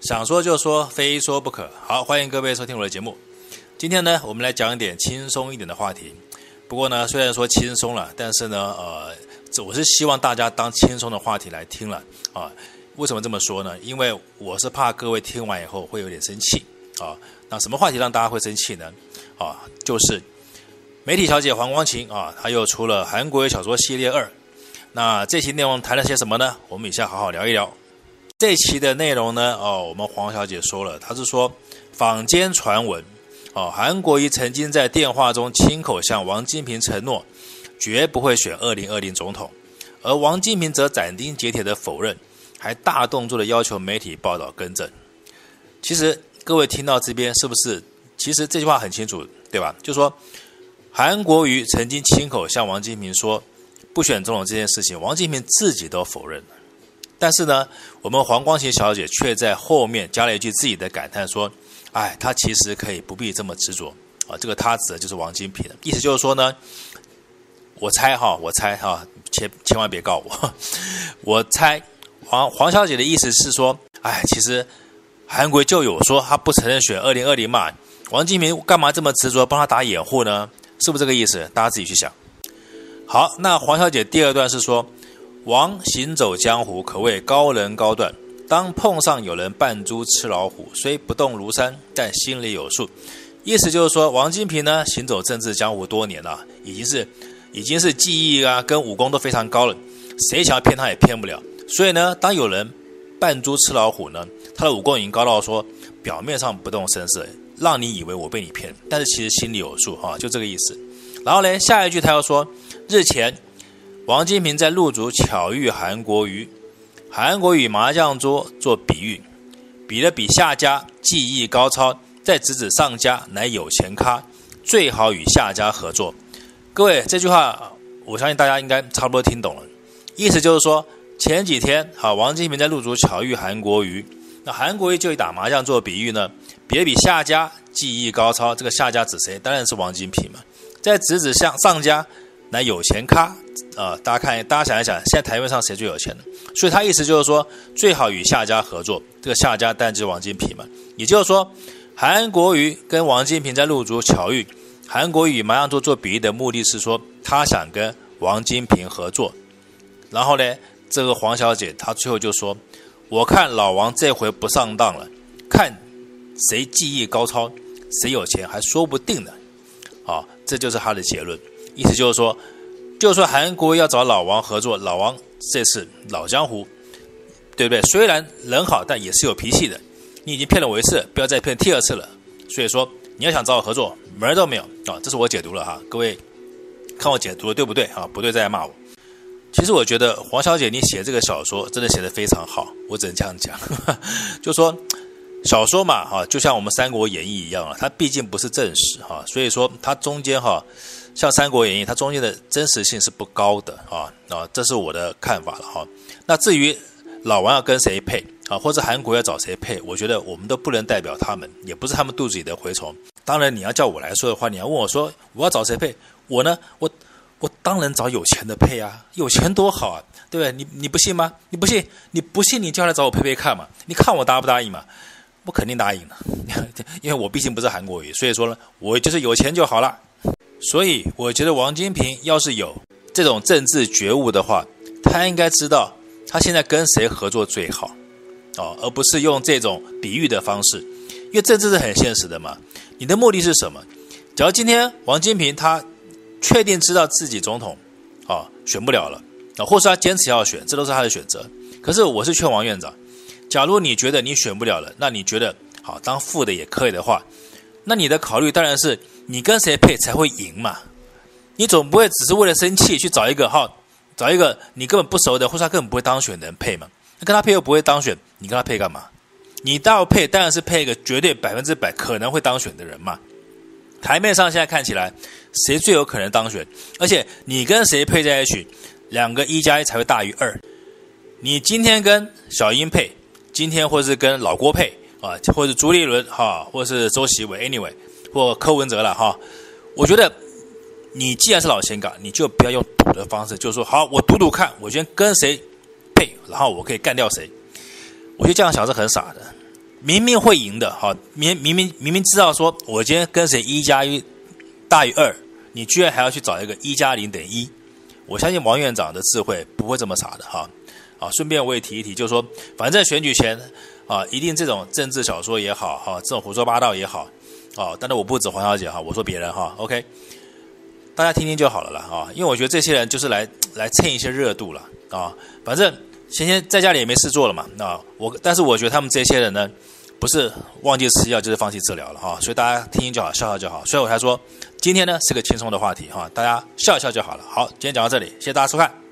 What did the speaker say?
想说就说，非说不可。好，欢迎各位收听我的节目。今天呢，我们来讲一点轻松一点的话题。不过呢，虽然说轻松了，但是呢，呃，我是希望大家当轻松的话题来听了啊。为什么这么说呢？因为我是怕各位听完以后会有点生气啊。那什么话题让大家会生气呢？啊，就是媒体小姐黄光芹啊，她又出了韩国小说系列二。那这期内容谈了些什么呢？我们以下好好聊一聊。这期的内容呢，哦，我们黄小姐说了，她是说坊间传闻，哦，韩国瑜曾经在电话中亲口向王金平承诺，绝不会选二零二零总统，而王金平则斩钉截铁的否认，还大动作的要求媒体报道更正。其实各位听到这边是不是？其实这句话很清楚，对吧？就说韩国瑜曾经亲口向王金平说不选总统这件事情，王金平自己都否认了。但是呢，我们黄光芹小姐却在后面加了一句自己的感叹，说：“哎，她其实可以不必这么执着啊。”这个“她”指的就是王金平的意思，就是说呢，我猜哈，我猜哈，千千万别告我。我猜黄黄小姐的意思是说：“哎，其实韩国就有说他不承认选二零二零嘛，王金平干嘛这么执着帮他打掩护呢？是不是这个意思？大家自己去想。”好，那黄小姐第二段是说。王行走江湖，可谓高人高段。当碰上有人扮猪吃老虎，虽不动如山，但心里有数。意思就是说，王金平呢，行走政治江湖多年了，已经是已经是技艺啊跟武功都非常高了，谁想要骗他也骗不了。所以呢，当有人扮猪吃老虎呢，他的武功已经高到说，表面上不动声色，让你以为我被你骗，但是其实心里有数哈，就这个意思。然后呢，下一句他要说，日前。王金平在路竹巧遇韩国瑜，韩国瑜麻将桌做比喻，比了比下家技艺高超，再指指上家乃有钱咖，最好与下家合作。各位，这句话我相信大家应该差不多听懂了，意思就是说前几天好，王金平在路竹巧遇韩国瑜，那韩国瑜就以打麻将做比喻呢，比了比下家技艺高超，这个下家指谁？当然是王金平嘛，再指指向上家。那有钱咖啊、呃！大家看，大家想一想，现在台面上谁最有钱呢？所以他意思就是说，最好与下家合作。这个下家当然就是王金平嘛。也就是说，韩国瑜跟王金平在入竹巧遇，韩国瑜麻将桌做比喻的目的是说，他想跟王金平合作。然后呢，这个黄小姐她最后就说：“我看老王这回不上当了，看谁技艺高超，谁有钱还说不定呢。”啊，这就是他的结论。意思就是说，就说韩国要找老王合作，老王这次老江湖，对不对？虽然人好，但也是有脾气的。你已经骗了我一次，不要再骗第二次了。所以说，你要想找我合作，门儿都没有啊！这是我解读了哈，各位看我解读的对不对啊？不对再来骂我。其实我觉得黄小姐你写这个小说真的写得非常好，我只能这样讲，就说。小说嘛，哈，就像我们《三国演义》一样啊，它毕竟不是正史哈，所以说它中间哈，像《三国演义》，它中间的真实性是不高的啊啊，这是我的看法了哈。那至于老王要跟谁配啊，或者韩国要找谁配，我觉得我们都不能代表他们，也不是他们肚子里的蛔虫。当然，你要叫我来说的话，你要问我说我要找谁配，我呢，我我当然找有钱的配啊，有钱多好啊，对不对？你你不信吗？你不信，你不信你就来找我配配看嘛，你看我答不答应嘛？我肯定答应了，因为我毕竟不是韩国语，所以说呢，我就是有钱就好了。所以我觉得王金平要是有这种政治觉悟的话，他应该知道他现在跟谁合作最好，哦，而不是用这种比喻的方式，因为政治是很现实的嘛。你的目的是什么？假如今天王金平他确定知道自己总统啊选不了了啊，或是他坚持要选，这都是他的选择。可是我是劝王院长。假如你觉得你选不了了，那你觉得好当副的也可以的话，那你的考虑当然是你跟谁配才会赢嘛？你总不会只是为了生气去找一个哈，找一个你根本不熟的，或者他根本不会当选的人配嘛？那跟他配又不会当选，你跟他配干嘛？你倒配当然是配一个绝对百分之百可能会当选的人嘛。台面上现在看起来谁最有可能当选？而且你跟谁配在一起，两个一加一才会大于二。你今天跟小英配。今天或是跟老郭配啊，或者朱立伦哈，或者是周习伟，anyway，或柯文哲了哈。我觉得你既然是老香港，你就不要用赌的方式，就是说好，我赌赌看，我先跟谁配，然后我可以干掉谁。我觉得这样想是很傻的。明明会赢的，哈，明明明明明知道说我今天跟谁一加一大于二，你居然还要去找一个一加零等于一，我相信王院长的智慧不会这么傻的，哈，啊，顺便我也提一提，就是说，反正选举前啊，一定这种政治小说也好，哈，这种胡说八道也好，啊，但是我不指黄小姐哈，我说别人哈，OK，大家听听就好了啦，啊，因为我觉得这些人就是来来蹭一些热度了，啊，反正。闲闲在家里也没事做了嘛，那我但是我觉得他们这些人呢，不是忘记吃药就是放弃治疗了哈，所以大家听听就好，笑笑就好。所以我才说今天呢是个轻松的话题哈，大家笑一笑就好了。好，今天讲到这里，谢谢大家收看。